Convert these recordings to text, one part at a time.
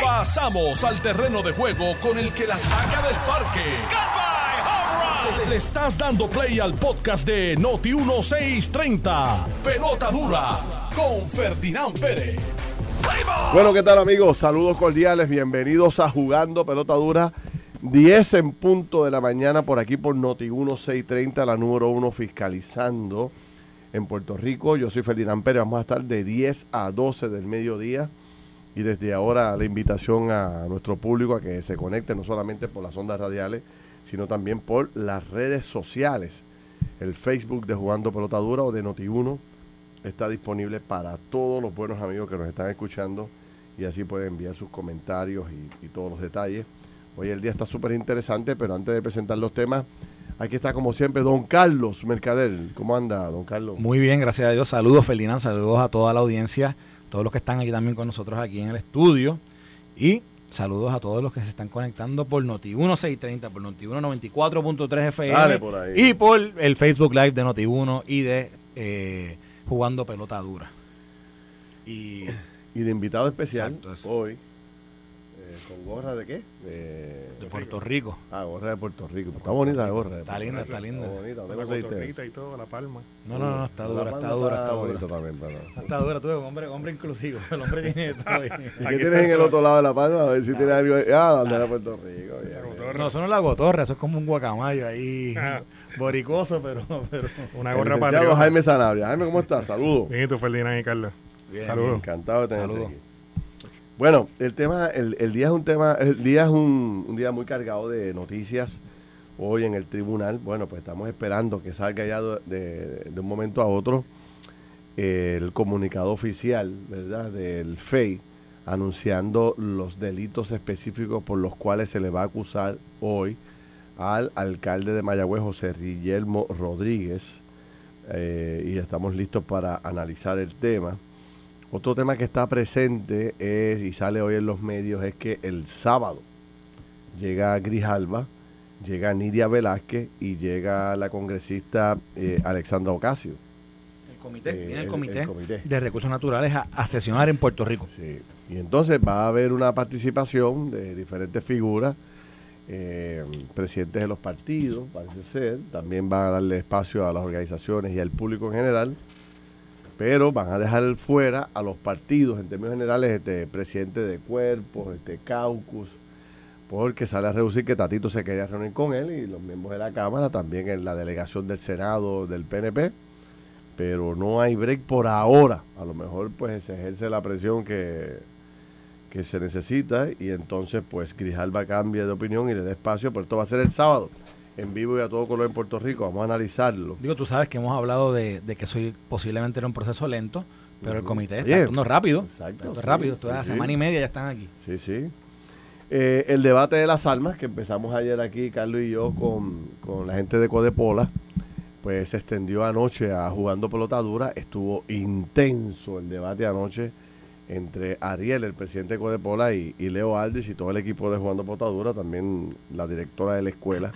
Pasamos al terreno de juego con el que la saca del parque. Le estás dando play al podcast de Noti 1630. Pelota dura con Ferdinand Pérez. Bueno, ¿qué tal amigos? Saludos cordiales, bienvenidos a Jugando Pelota Dura. 10 en punto de la mañana por aquí por Noti 1630, la número uno fiscalizando en Puerto Rico. Yo soy Ferdinand Pérez, vamos a estar de 10 a 12 del mediodía. Y desde ahora la invitación a nuestro público a que se conecte no solamente por las ondas radiales, sino también por las redes sociales. El Facebook de Jugando Pelota Dura o de Noti1 está disponible para todos los buenos amigos que nos están escuchando y así pueden enviar sus comentarios y, y todos los detalles. Hoy el día está súper interesante, pero antes de presentar los temas, aquí está como siempre don Carlos Mercader. ¿Cómo anda, don Carlos? Muy bien, gracias a Dios. Saludos, Ferdinand. Saludos a toda la audiencia, todos los que están aquí también con nosotros aquí en el estudio. Y saludos a todos los que se están conectando por Noti 1630, por Noti 94.3 FM. Dale por ahí. Y por el Facebook Live de Noti 1 y de eh, Jugando Pelota Dura. Y Y de invitado especial Exacto, hoy, gorra de qué? De, de Puerto Rico. Ah, gorra de Puerto Rico. Está bonita la gorra. Está linda, está linda. bonita. ¿Dónde La conseguiste cotorrita eso? y todo, la palma. No, no, no, está dura, está dura, está bonito dura. también, pero- Está dura, tú hombre, hombre inclusivo. El hombre tiene todo. ¿Y qué tienes en el otro lado de la palma? A ver si tienes algo. Ah, donde era Puerto Rico. No, eso no es la gotorra, eso es como un guacamayo ahí, Ah. boricoso, pero, pero Una gorra patriota. Jaime Sanabria. Jaime, ¿cómo estás? Saludos. Bien, y tú, Ferdinand y Carlos. Bien, Saludos. Encantado de tenerte Saludos. aquí. Bueno, el tema, el, el día es un tema, el día es un, día muy cargado de noticias. Hoy en el tribunal, bueno, pues estamos esperando que salga ya de un momento a otro eh, el comunicado oficial, ¿verdad? Del FEI anunciando los delitos específicos por los cuales se le va a acusar hoy al alcalde de Mayagüez, José Guillermo Rodríguez. Eh, y estamos listos para analizar el tema. Otro tema que está presente es, y sale hoy en los medios, es que el sábado llega Grijalba, llega Nidia Velázquez y llega la congresista eh, Alexandra Ocasio. El comité, Eh, viene el comité, el comité. de recursos naturales a, a sesionar en Puerto Rico. Sí. Y entonces va a haber una participación de diferentes figuras, eh, presidentes de los partidos, parece ser. También van a darle espacio a las organizaciones y al público en general. Pero van a dejar fuera a los partidos, en términos generales, este presidente de cuerpos, este caucus, porque sale a reducir que Tatito se quería reunir con él y los miembros de la Cámara, también en la delegación del Senado del PNP pero no hay break por ahora. A lo mejor pues se ejerce la presión que, que se necesita y entonces pues Grijalba cambia de opinión y le da espacio, pero esto va a ser el sábado, en vivo y a todo color en Puerto Rico, vamos a analizarlo. Digo, tú sabes que hemos hablado de, de que soy posiblemente era un proceso lento, pero el comité está actuando rápido. exacto, sí, rápido, toda la sí. semana y media ya están aquí. Sí, sí. Eh, el debate de las armas que empezamos ayer aquí, Carlos y yo, con, con la gente de Codepola, pues se extendió anoche a jugando pelota dura. Estuvo intenso el debate anoche entre Ariel, el presidente de Codepola, y, y Leo Aldis y todo el equipo de jugando pelota dura, también la directora de la escuela.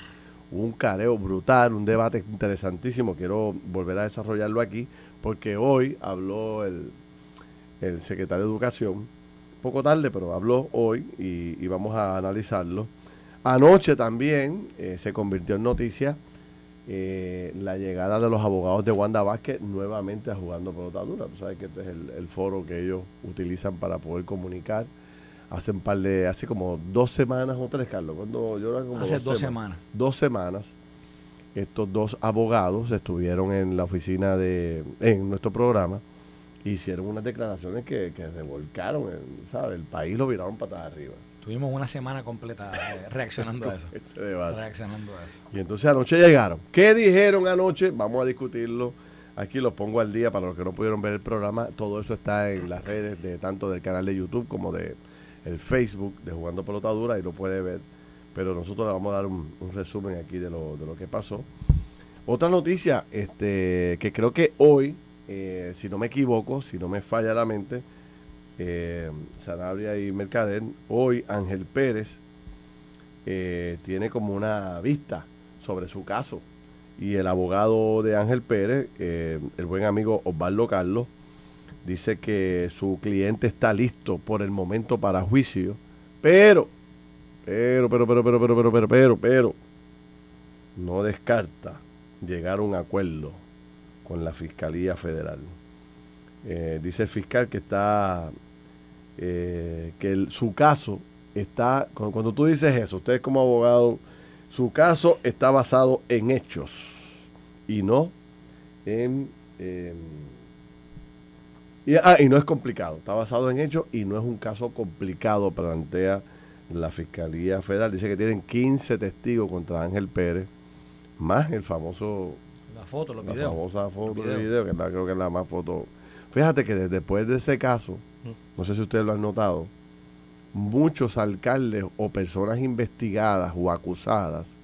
Un careo brutal, un debate interesantísimo. Quiero volver a desarrollarlo aquí, porque hoy habló el, el secretario de Educación, poco tarde, pero habló hoy y, vamos a analizarlo. Anoche también eh, se convirtió en noticia eh, la llegada de los abogados de Wanda Vázquez nuevamente a jugando pelota dura. Tú sabes que este es el foro que ellos utilizan para poder comunicar. Hace un par de, hace como dos semanas o tres, Carlos, cuando yo era como Hace dos semanas. dos semanas, estos dos abogados estuvieron en la oficina de, en nuestro programa, e hicieron unas declaraciones que, que revolcaron, el, ¿sabes? El país lo viraron patas arriba. Tuvimos una semana completa eh, reaccionando a eso. Este. Reaccionando a eso. Y entonces anoche llegaron. ¿Qué dijeron anoche? Vamos a discutirlo. Aquí los pongo al día para los que no pudieron ver el programa. Todo eso está en las redes de tanto del canal de YouTube como de el Facebook de Jugando Pelota Dura y lo puede ver. Pero nosotros le vamos a dar un, resumen aquí de lo, de lo que pasó. Otra noticia, este, que creo que hoy, eh, si no me equivoco, si no me falla la mente, eh, Sanabria y Mercader, hoy Ángel Pérez eh, tiene como una vista sobre su caso. Y el abogado de Ángel Pérez, el buen amigo Osvaldo Carlos, dice que su cliente está listo por el momento para juicio, pero, pero, pero, pero, pero, pero, pero, pero, pero, pero, no descarta llegar a un acuerdo con la Fiscalía Federal. Eh, dice el fiscal que está, eh, que su caso está, cuando, tú dices eso, usted como abogado, su caso está basado en hechos y no en... y, ah, y no es complicado, está basado en hechos y no es un caso complicado, plantea la Fiscalía Federal. Dice que tienen 15 testigos contra Ángel Pérez, más el famoso... La foto, los la videos. famosa foto de video, que la- creo que es la más foto. Fíjate que desde- después de ese caso, no sé si ustedes lo han notado, muchos alcaldes o personas investigadas o acusadas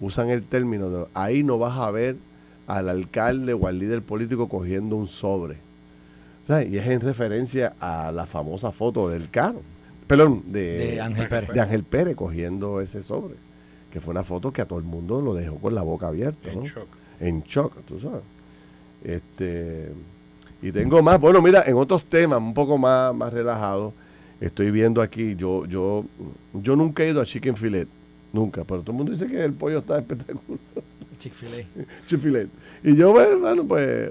usan el término de ahí no vas a ver al alcalde o al líder político cogiendo un sobre. Y es en referencia a la famosa foto del carro. Perdón, de, De Ángel Pérez. de Ángel Pérez cogiendo ese sobre. Que fue una foto que a todo el mundo lo dejó con la boca abierta. En ¿no? shock. en shock, tú sabes. Este, y tengo más, bueno, mira, en otros temas un poco más, más relajados, estoy viendo aquí, yo, yo, yo nunca he ido a Chicken Filet, nunca, pero todo el mundo dice que el pollo está espectacular, Chick-fil-A. Y yo, bueno, pues,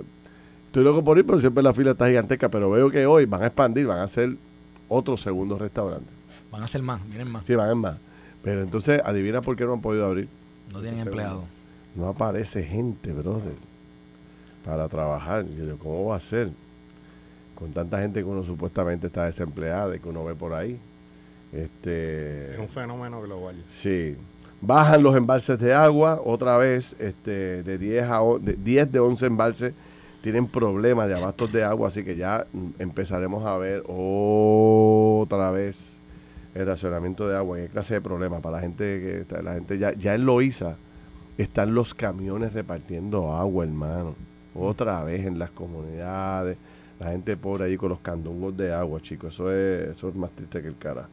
estoy loco por ir, pero siempre la fila está gigantesca, pero veo que hoy van a expandir, van a hacer otro segundo restaurante. Van a ser más, miren más. Sí, van a ser más. Pero entonces, adivina por qué no han podido abrir. No tienen empleado. no aparece gente, brother, para trabajar. Yo digo, ¿cómo va a ser? Con tanta gente que uno supuestamente está desempleada y que uno ve por ahí. Este, Es un fenómeno global. sí. Bajan los embalses de agua otra vez, este, de 10 a de 10 de 11 embalses tienen problemas de abastos de agua, así que ya empezaremos a ver otra vez el racionamiento de agua. ¿Qué clase de problema para la gente que está, la gente ya, ya en Loíza están los camiones repartiendo agua, hermano. Otra vez en las comunidades, la gente pobre ahí con los candungos de agua, chicos. Eso es, eso es más triste que el cara.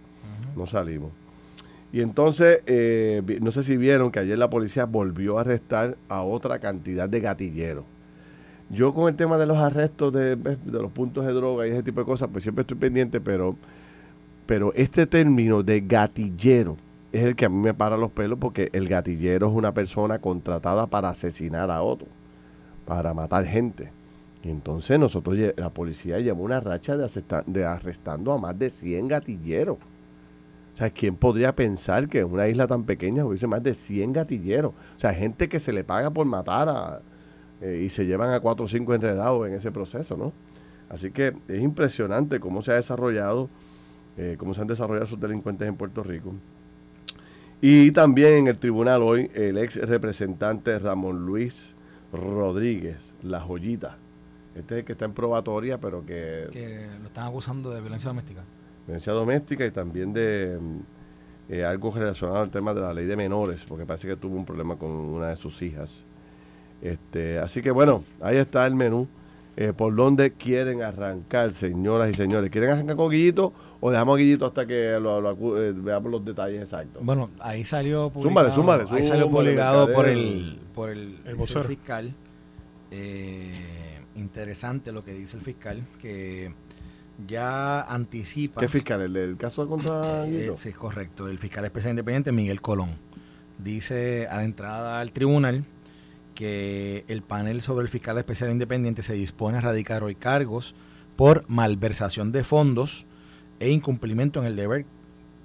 No salimos. Y entonces, eh, no sé si vieron que ayer la policía volvió a arrestar a otra cantidad de gatilleros. Yo con el tema de los arrestos de, de los puntos de droga y ese tipo de cosas, pues siempre estoy pendiente, pero, pero este término de gatillero es el que a mí me para los pelos porque el gatillero es una persona contratada para asesinar a otro, para matar gente. Y entonces nosotros, la policía llevó una racha de, de arrestando a más de 100 gatilleros. O sea, ¿quién podría pensar que en una isla tan pequeña hubiese más de 100 gatilleros? O sea, gente que se le paga por matar a, eh, y se llevan a cuatro o cinco enredados en ese proceso, ¿no? Así que es impresionante cómo se ha desarrollado, eh, cómo se han desarrollado esos delincuentes en Puerto Rico. Y también en el tribunal hoy, el ex representante Ramón Luis Rodríguez, la joyita. Este es el que está en probatoria, pero que Que lo están acusando de violencia doméstica. violencia doméstica y también de mm, eh, algo relacionado al tema de la ley de menores, porque parece que tuvo un problema con una de sus hijas. Este, así que bueno, ahí está el menú. Eh, ¿Por dónde quieren arrancar, señoras y señores? ¿Quieren arrancar con Guillito o dejamos a Guillito hasta que lo- lo acu- eh, veamos los detalles exactos? Bueno, ahí salió Zúmbale, publicado, zúmbale, ahí salió publicado por el por el, El fiscal. Eh, interesante lo que dice el fiscal que ya anticipa ¿Qué fiscal? ¿El del caso contra Eh, Guillito? sí, correcto. El fiscal especial independiente Miguel Colón dice a la entrada al tribunal que el panel sobre el fiscal especial independiente se dispone a radicar hoy cargos por malversación de fondos e incumplimiento en el deber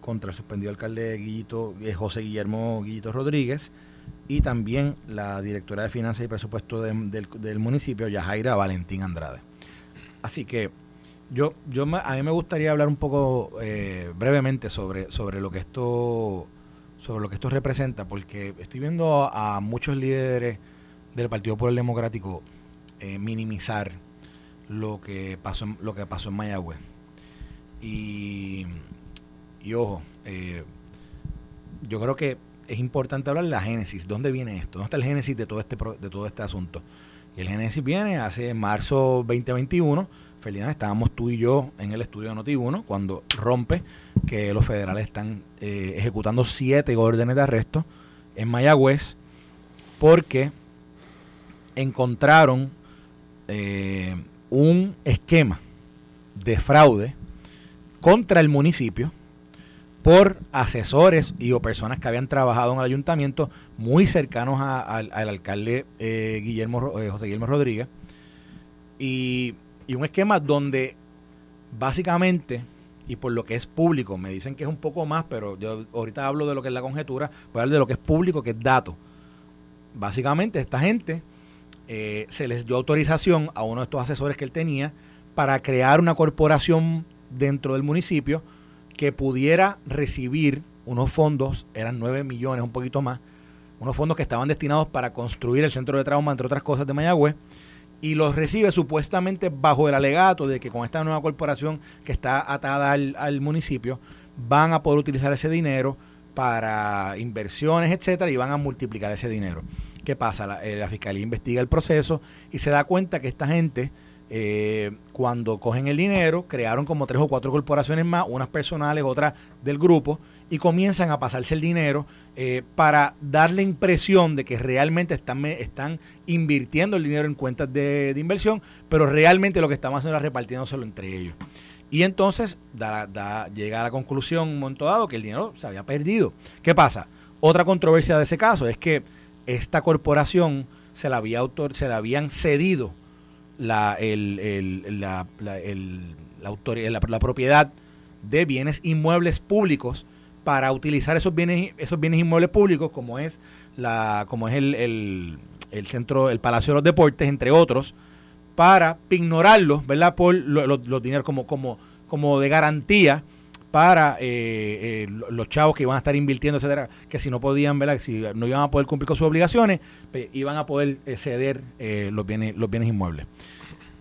contra el suspendido alcalde Guillito, eh, José Guillermo Guillito Rodríguez y también la directora de Finanzas y Presupuesto de- del, del municipio, Yajaira Valentín Andrade. Así que yo, yo a mí me gustaría hablar un poco eh, brevemente sobre, sobre lo que esto sobre lo que esto representa, porque estoy viendo a, muchos líderes del Partido Popular Democrático eh, minimizar lo que pasó en, lo que pasó en Mayagüez. Y, y ojo, eh, yo creo que es importante hablar de la génesis. ¿Dónde viene esto? ¿Dónde está el génesis de todo este de todo este asunto? Y el génesis viene hace marzo 2021. Felina, estábamos tú y yo en el estudio de Noti1 cuando rompe que los federales están eh, ejecutando siete órdenes de arresto en Mayagüez porque encontraron eh, un esquema de fraude contra el municipio por asesores y o personas que habían trabajado en el ayuntamiento muy cercanos al alcalde eh, Guillermo eh, José Guillermo Rodríguez y, un esquema donde básicamente y por lo que es público, me dicen que es un poco más, pero yo ahorita hablo de lo que es la conjetura, voy a hablar de lo que es público, que es dato. Básicamente esta gente eh, se les dio autorización a uno de estos asesores que él tenía para crear una corporación dentro del municipio que pudiera recibir unos fondos, eran 9 millones, un poquito más, unos fondos que estaban destinados para construir el centro de trauma, entre otras cosas, de Mayagüez, y los recibe supuestamente bajo el alegato de que con esta nueva corporación que está atada al, municipio, van a poder utilizar ese dinero para inversiones, etcétera, y van a multiplicar ese dinero. ¿Qué pasa? La, eh, la fiscalía investiga el proceso y se da cuenta que esta gente eh, cuando cogen el dinero, crearon como tres o cuatro corporaciones más, unas personales, otras del grupo, y comienzan a pasarse el dinero eh, para dar la impresión de que realmente están, están invirtiendo el dinero en cuentas de, inversión, pero realmente lo que estamos haciendo es repartiéndoselo entre ellos. Y entonces da, llega a la conclusión un momento dado que el dinero se había perdido. ¿Qué pasa? Otra controversia de ese caso es que esta corporación se la, había autor, se la habían cedido la, el, la, la, la, propiedad de bienes inmuebles públicos para utilizar esos bienes, esos bienes inmuebles públicos, como es la, como es el, el, centro, el Palacio de los Deportes, entre otros, para ignorarlos, ¿verdad? Por los, dineros como, como, como de garantía para eh, eh, los chavos que iban a estar invirtiendo, etcétera, que si no podían, ¿verdad? Si no iban a poder cumplir con sus obligaciones, pues, iban a poder eh, ceder los bienes, los bienes inmuebles.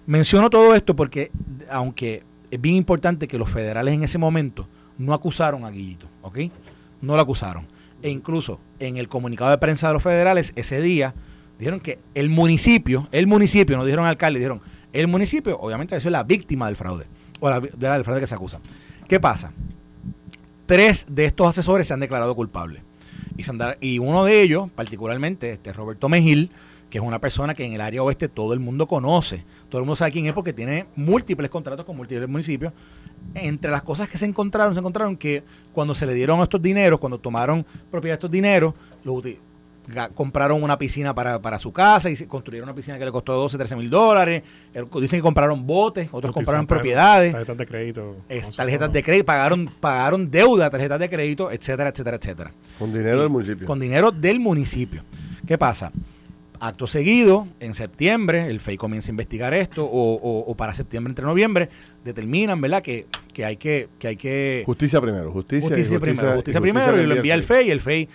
Menciono todo esto porque, aunque es bien importante que los federales en ese momento no acusaron a Guillito, ¿ok? No lo acusaron. E incluso en el comunicado de prensa de los federales ese día dijeron que el municipio, el municipio, no dijeron alcalde, dijeron el municipio, obviamente eso es la víctima del fraude, o la, del fraude que se acusa. ¿Qué pasa? Tres de estos asesores se han declarado culpables. Y, uno de ellos, particularmente, este Roberto Mejil, que es una persona que en el área oeste todo el mundo conoce. Todo el mundo sabe quién es porque tiene múltiples contratos con múltiples municipios. Entre las cosas que se encontraron, se encontraron que cuando se le dieron estos dineros, cuando tomaron propiedad de estos dineros, los compraron una piscina para, su casa y construyeron una piscina que le costó 12, 13 mil dólares. Dicen que compraron botes, otros compraron propiedades. Tarjetas de crédito. tarjetas de crédito, pagaron, pagaron deuda, tarjetas de crédito, etcétera, etcétera, etcétera. Con dinero del municipio. Con dinero del municipio. ¿Qué pasa? Acto seguido, en septiembre, el FEI comienza a investigar esto, o, para septiembre, entre noviembre, determinan, ¿verdad?, que, que, hay que, que hay que... Justicia primero, justicia, justicia, primero, justicia, primero, y lo envía al FEI, y el FEI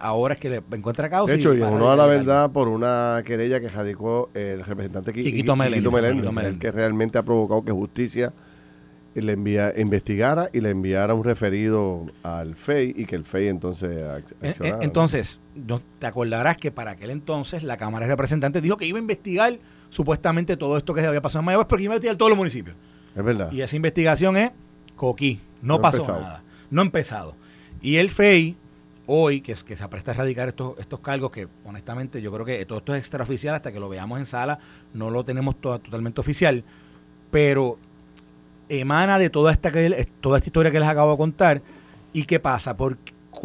ahora es que le encuentra causa. De hecho, y, en honor a la verdad, por una querella que radicó el representante Quiquito, Meléndez, que realmente ha provocado que justicia le envía, investigara y le enviara un referido al FEI y que el FEI entonces eh, eh, Entonces, te acordarás que para aquel entonces la Cámara de Representantes dijo que iba a investigar supuestamente todo esto que se había pasado en Mayagüez, porque iba a investigar todos los municipios. Es verdad. Y esa investigación es coquí, no, pasó nada, no ha empezado. Y el FEI, hoy, que, que se apresta a erradicar estos, estos cargos, que honestamente yo creo que todo esto es extraoficial hasta que lo veamos en sala, no lo tenemos totalmente oficial, pero emana de toda esta, toda esta historia que les acabo de contar. ¿Y qué pasa? ¿Por,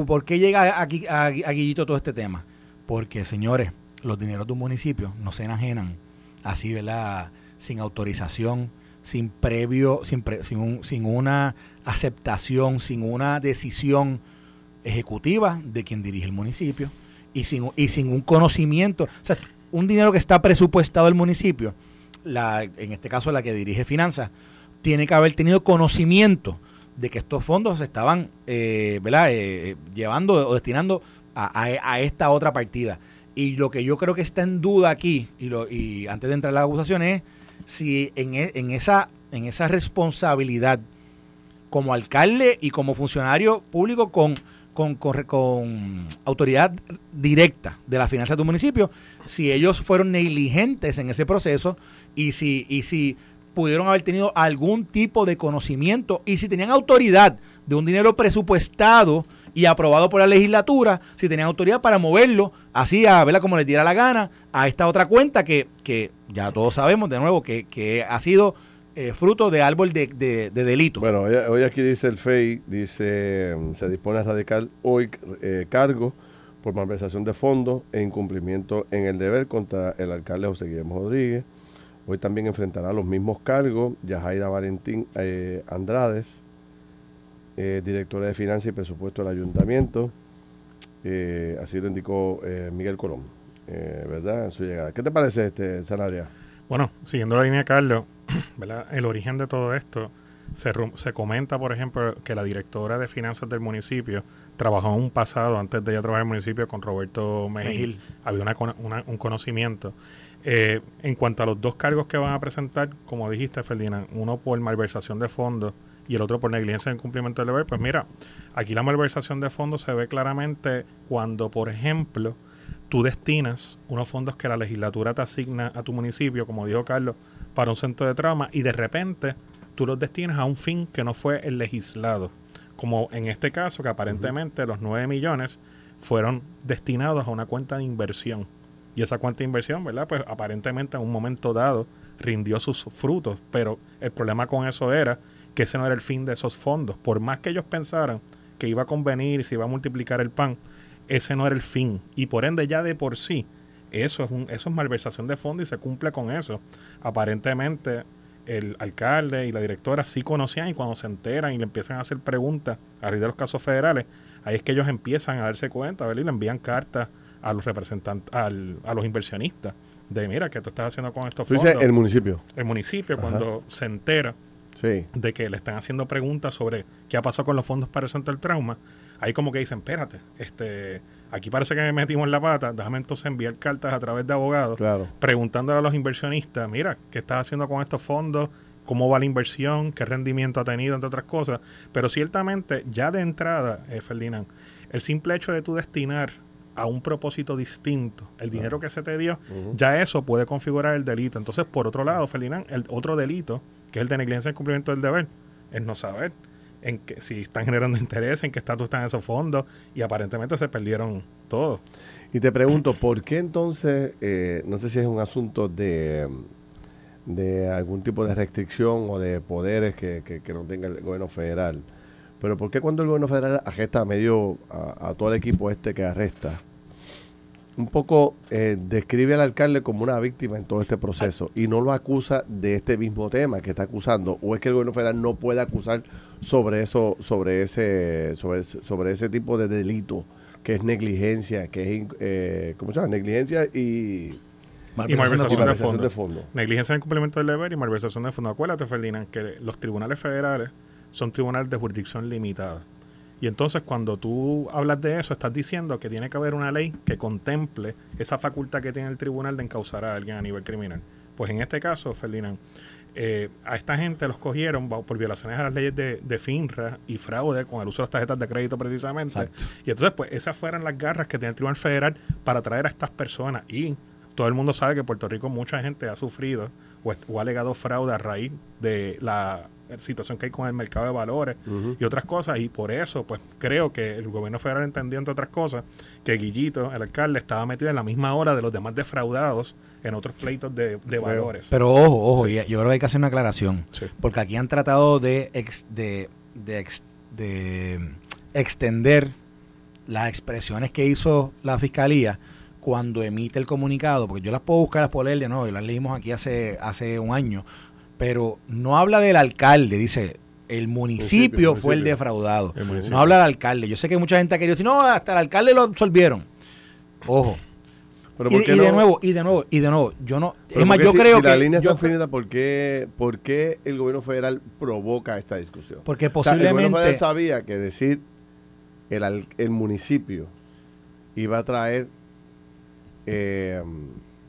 por qué llega aquí a, Guillito todo este tema? Porque, señores, los dineros de un municipio no se enajenan así, ¿verdad? Sin autorización, sin previo, sin, sin, sin una aceptación, sin una decisión ejecutiva de quien dirige el municipio y sin, y sin un conocimiento. O sea, un dinero que está presupuestado el municipio, la, en este caso la que dirige finanzas, tiene que haber tenido conocimiento de que estos fondos se estaban eh, eh, llevando o destinando a, esta otra partida. Y lo que yo creo que está en duda aquí, y, lo, y antes de entrar a las acusaciones, es si en, e, esa, en esa responsabilidad como alcalde y como funcionario público con, autoridad directa de las finanzas de tu municipio, si ellos fueron negligentes en ese proceso y si pudieron haber tenido algún tipo de conocimiento y si tenían autoridad de un dinero presupuestado y aprobado por la legislatura, si tenían autoridad para moverlo así a verla como les diera la gana a esta otra cuenta que, que ya todos sabemos de nuevo que, que ha sido eh, fruto de árbol de, de, delito. Bueno, hoy, aquí dice el FEI, dice, mm, se dispone a radicar hoy eh, cargo por malversación de fondos e incumplimiento en el deber contra el alcalde José Guillermo Rodríguez. Hoy también enfrentará los mismos cargos Yajaira Valentín eh, Andrades, directora de Finanzas y Presupuesto del Ayuntamiento. así lo indicó Miguel Colón, ¿verdad? En su llegada. ¿Qué te parece este salario? Bueno, siguiendo la línea de Carlos, el origen de todo esto, se, se comenta, por ejemplo, que la directora de finanzas del municipio trabajó en un pasado, antes de ella trabajar en el municipio, con Roberto Mejil. Había un conocimiento. Eh, en cuanto a los dos cargos que van a presentar, como dijiste, Ferdinand, uno por malversación de fondos y el otro por negligencia en cumplimiento del deber, pues mira, aquí la malversación de fondos se ve claramente cuando, por ejemplo, tú destinas unos fondos que la legislatura te asigna a tu municipio, como dijo Carlos, para un centro de trauma y de repente tú los destinas a un fin que no fue el legislado. Como en este caso, que aparentemente los 9 millones fueron destinados a una cuenta de inversión. Y esa cuenta de inversión, ¿verdad? Pues aparentemente en un momento dado rindió sus frutos. Pero el problema con eso era que ese no era el fin de esos fondos. Por más que ellos pensaran que iba a convenir y se iba a multiplicar el pan, ese no era el fin. Y por ende ya de por sí eso es, un, eso es malversación de fondos y se cumple con eso. Aparentemente el alcalde y la directora sí conocían y cuando se enteran y le empiezan a hacer preguntas a raíz de los casos federales, ahí es que ellos empiezan a darse cuenta, Y le envían cartas a los representantes, a los inversionistas de mira, ¿qué tú estás haciendo con estos fondos? el municipio. El municipio, cuando se entera de que le están haciendo preguntas sobre qué ha pasado con los fondos para el centro del trauma, ahí como que dicen, espérate, este aquí parece que me metimos en la pata, déjame entonces enviar cartas a través de abogados preguntándole a los inversionistas, mira, ¿qué estás haciendo con estos fondos? ¿Cómo va la inversión? ¿Qué rendimiento ha tenido? Entre otras cosas. Pero ciertamente, ya de entrada, eh, Ferdinand, el simple hecho de tú destinar a un propósito distinto el dinero que se te dio, ya eso puede configurar el delito. Entonces, por otro lado, Ferdinand, el otro delito, que es el de negligencia en cumplimiento del deber, es no saber en que si están generando interés, en qué estatus están esos fondos, y aparentemente se perdieron todos. Y te pregunto, ¿por qué entonces, eh, no sé si es un asunto de, de algún tipo de restricción o de poderes que, que, no tenga el gobierno federal, pero ¿por qué cuando el gobierno federal arresta a medio, a, a todo el equipo este que arresta, un poco eh, describe al alcalde como una víctima en todo este proceso y no lo acusa de este mismo tema que está acusando o es que el gobierno federal no puede acusar sobre eso sobre ese sobre, sobre ese tipo de delito que es negligencia que es eh, cómo se llama negligencia y malversación, de, fondo. Negligencia en cumplimiento del deber y malversación de fondo. Acuérdate, Ferdinand, que los tribunales federales son tribunales de jurisdicción limitada. Y entonces cuando tú hablas de eso, estás diciendo que tiene que haber una ley que contemple esa facultad que tiene el tribunal de encausar a alguien a nivel criminal. Pues en este caso, Ferdinand, eh, a esta gente los cogieron por violaciones a las leyes de, de, FINRA y fraude con el uso de las tarjetas de crédito precisamente. Y entonces, pues esas fueron las garras que tiene el Tribunal Federal para traer a estas personas. Y todo el mundo sabe que en Puerto Rico mucha gente ha sufrido o, o ha alegado fraude a raíz de la situación que hay con el mercado de valores y otras cosas. Y por eso, pues creo que el gobierno federal entendió, entre otras cosas, que Guillito, el alcalde, estaba metido en la misma hora de los demás defraudados en otros pleitos de, valores. Pero ojo, ojo, yo creo que hay que hacer una aclaración. Porque aquí han tratado de, de, de extender las expresiones que hizo la fiscalía cuando emite el comunicado, porque yo las puedo buscar, las puedo leer de nuevo, y las leímos aquí hace, hace un año, pero no habla del alcalde, dice, el municipio, fue el defraudado. no habla del alcalde. Yo sé que mucha gente ha querido decir, no, hasta el alcalde lo absolvieron. Ojo. Pero y, de nuevo, y de nuevo, y de nuevo, yo no. es más, yo creo que. La línea está finita, ¿por qué, ¿por qué el gobierno federal provoca esta discusión? Porque posiblemente. el gobierno federal sabía que decir el, el municipio iba a traer eh,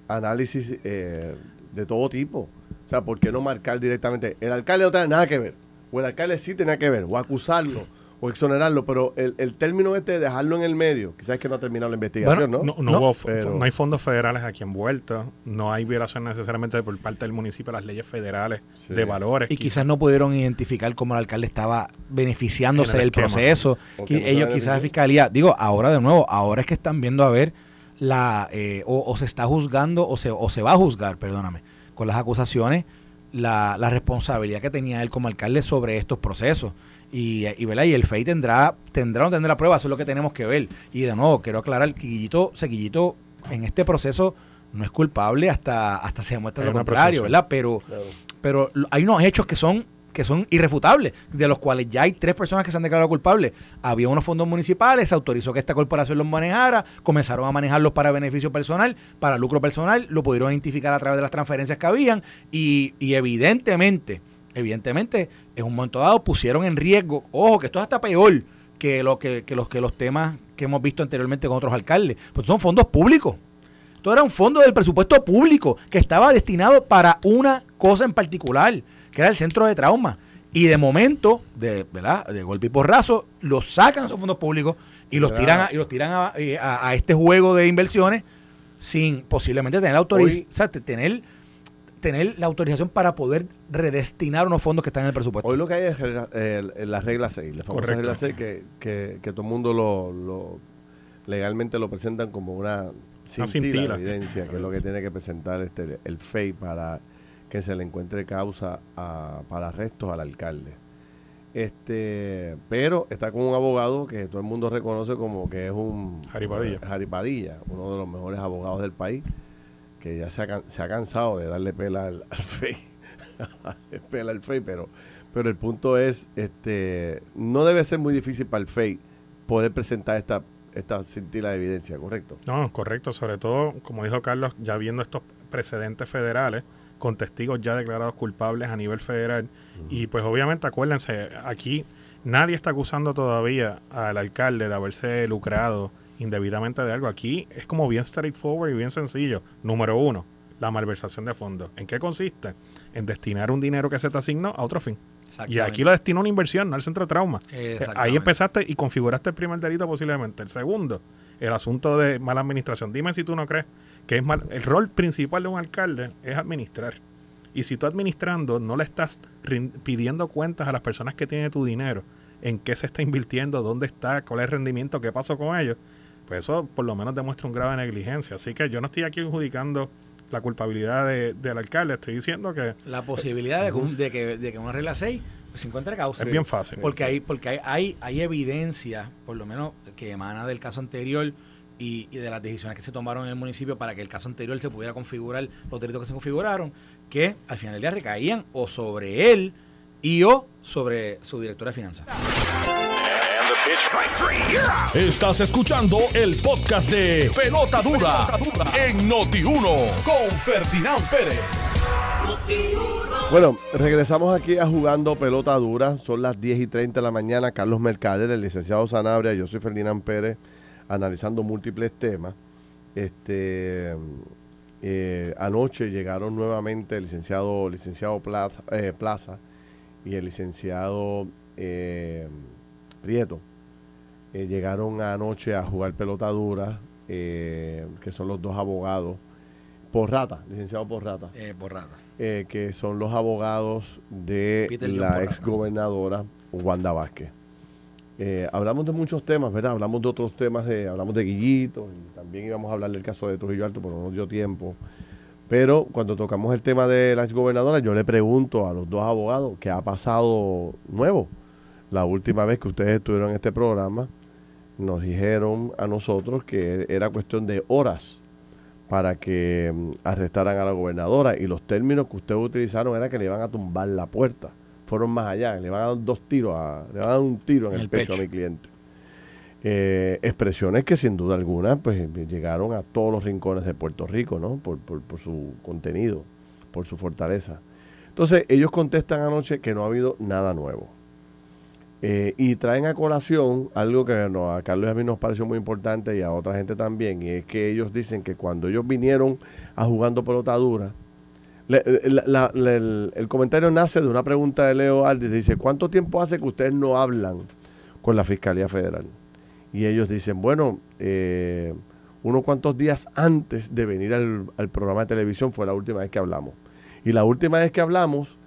análisis eh, de todo tipo. O sea, ¿por qué no marcar directamente? El alcalde no tiene nada que ver. O el alcalde sí tenía que ver. O acusarlo. O exonerarlo. Pero el, el término este de dejarlo en el medio, quizás es que no ha terminado la investigación, ¿no? No, no, no, hay fondos federales aquí envueltos. No hay violación necesariamente por parte del municipio a las leyes federales de valores. Y quizás no pudieron identificar cómo el alcalde estaba beneficiándose del proceso. ellos quizás fiscalía. Digo, ahora de nuevo, ahora es que están viendo a ver la... Eh, o, o se está juzgando o se, o se va a juzgar, perdóname con las acusaciones la, la responsabilidad que tenía él como alcalde sobre estos procesos. Y, y, ¿verdad? y el FEI tendrá, tendrá o no tendrá pruebas, eso es lo que tenemos que ver. Y de nuevo, quiero aclarar, Quillito, Sequillito en este proceso no es culpable hasta, hasta se demuestre lo contrario, ¿verdad? Pero, pero hay unos hechos que son que son irrefutables, de los cuales ya hay tres personas que se han declarado culpables. Había unos fondos municipales, se autorizó que esta corporación los manejara, comenzaron a manejarlos para beneficio personal, para lucro personal, lo pudieron identificar a través de las transferencias que habían y, evidentemente, evidentemente, en un momento dado pusieron en riesgo, ojo, que esto es hasta peor que, lo que, que los, que los temas que hemos visto anteriormente con otros alcaldes, pues son fondos públicos. Todo era un fondo del presupuesto público que estaba destinado para una cosa en particular que era el centro de trauma. Y de momento, de, ¿verdad? de golpe y porrazo, los sacan esos fondos públicos y los tiran, a, y los tiran eh, a, a, este juego de inversiones sin posiblemente tener, autoriz o sea, tener, tener la autorización para poder redestinar unos fondos que están en el presupuesto. Hoy lo que hay es eh, la regla 6, la famosa regla 6 que, que, que, todo el mundo lo, lo, legalmente lo presentan como una cintila, de evidencia, que es lo que tiene que presentar este, el FEI para que se le encuentre causa a, para arrestos al alcalde. Este, pero está con un abogado que todo el mundo reconoce como que es un Jaripadilla, Jaripadilla uno de los mejores abogados del país, que ya se ha, se ha cansado de darle pela al, al FEI, pela al FEI, pero, pero el punto es, este, no debe ser muy difícil para el FEI poder presentar esta esta cintila de evidencia, ¿correcto? No, correcto, sobre todo, como dijo Carlos, ya viendo estos precedentes federales, con testigos ya declarados culpables a nivel federal. Uh -huh. Y pues obviamente acuérdense, aquí nadie está acusando todavía al alcalde de haberse lucrado indebidamente de algo. Aquí es como bien straightforward y bien sencillo. Número uno, la malversación de fondos. ¿En qué consiste? En destinar un dinero que se te asignó a otro fin. Y aquí lo destinó a una inversión, no al centro de trauma. Ahí empezaste y configuraste el primer delito posiblemente. El segundo, el asunto de mala administración. Dime si tú no crees que es mal, el rol principal de un alcalde es administrar. Y si tú administrando no le estás pidiendo cuentas a las personas que tienen tu dinero, en qué se está invirtiendo, dónde está, cuál es el rendimiento, qué pasó con ellos, pues eso por lo menos demuestra un grave negligencia. Así que yo no estoy aquí adjudicando la culpabilidad de, del alcalde, estoy diciendo que... La posibilidad de, de, que, de que una regla 6 se encuentre causa. Es bien fácil. Porque hay, porque hay, hay, hay evidencia, por lo menos que emana del caso anterior, y, y, de las decisiones que se tomaron en el municipio para que el caso anterior se pudiera configurar, los delitos que se configuraron, que al final del día recaían o sobre él y o sobre su directora de finanzas. Estás escuchando el podcast de Pelota Dura, en Noti1 con Ferdinand Pérez. Bueno, regresamos aquí a jugando pelota dura. Son las 10 y 30 de la mañana. Carlos Mercader, el licenciado Sanabria, yo soy Ferdinand Pérez analizando múltiples temas. Este eh, anoche llegaron nuevamente el licenciado, licenciado Plaza, eh, Plaza y el licenciado eh, Prieto. llegaron anoche a jugar pelota dura, que son los dos abogados. Porrata, licenciado Porrata. Porrata. que son los abogados de Peter la exgobernadora Wanda Vázquez. Eh, hablamos de muchos temas, ¿verdad? Hablamos de otros temas, de, hablamos de Guillito, y también íbamos a hablar del caso de Trujillo Alto, pero no nos dio tiempo. Pero cuando tocamos el tema de la exgobernadora, yo le pregunto a los dos abogados qué ha pasado nuevo. La última vez que ustedes estuvieron en este programa, nos dijeron a nosotros que era cuestión de horas para que um, arrestaran a la gobernadora y los términos que ustedes utilizaron era que le iban a tumbar la puerta fueron más allá, le van a dar dos tiros, a, le van a dar un tiro en, en el, pecho, pecho, a mi cliente. Eh, expresiones que sin duda alguna pues llegaron a todos los rincones de Puerto Rico, ¿no? Por, por, por su contenido, por su fortaleza. Entonces, ellos contestan anoche que no ha habido nada nuevo. Eh, y traen a colación algo que no, a Carlos y a mí nos pareció muy importante y a otra gente también, y es que ellos dicen que cuando ellos vinieron a jugando pelota dura, la, el, comentario nace de una pregunta de Leo Aldis. Dice, ¿cuánto tiempo hace que ustedes no hablan con la Fiscalía Federal? Y ellos dicen, bueno, eh, unos cuantos días antes de venir al, al, programa de televisión fue la última vez que hablamos. Y la última vez que hablamos,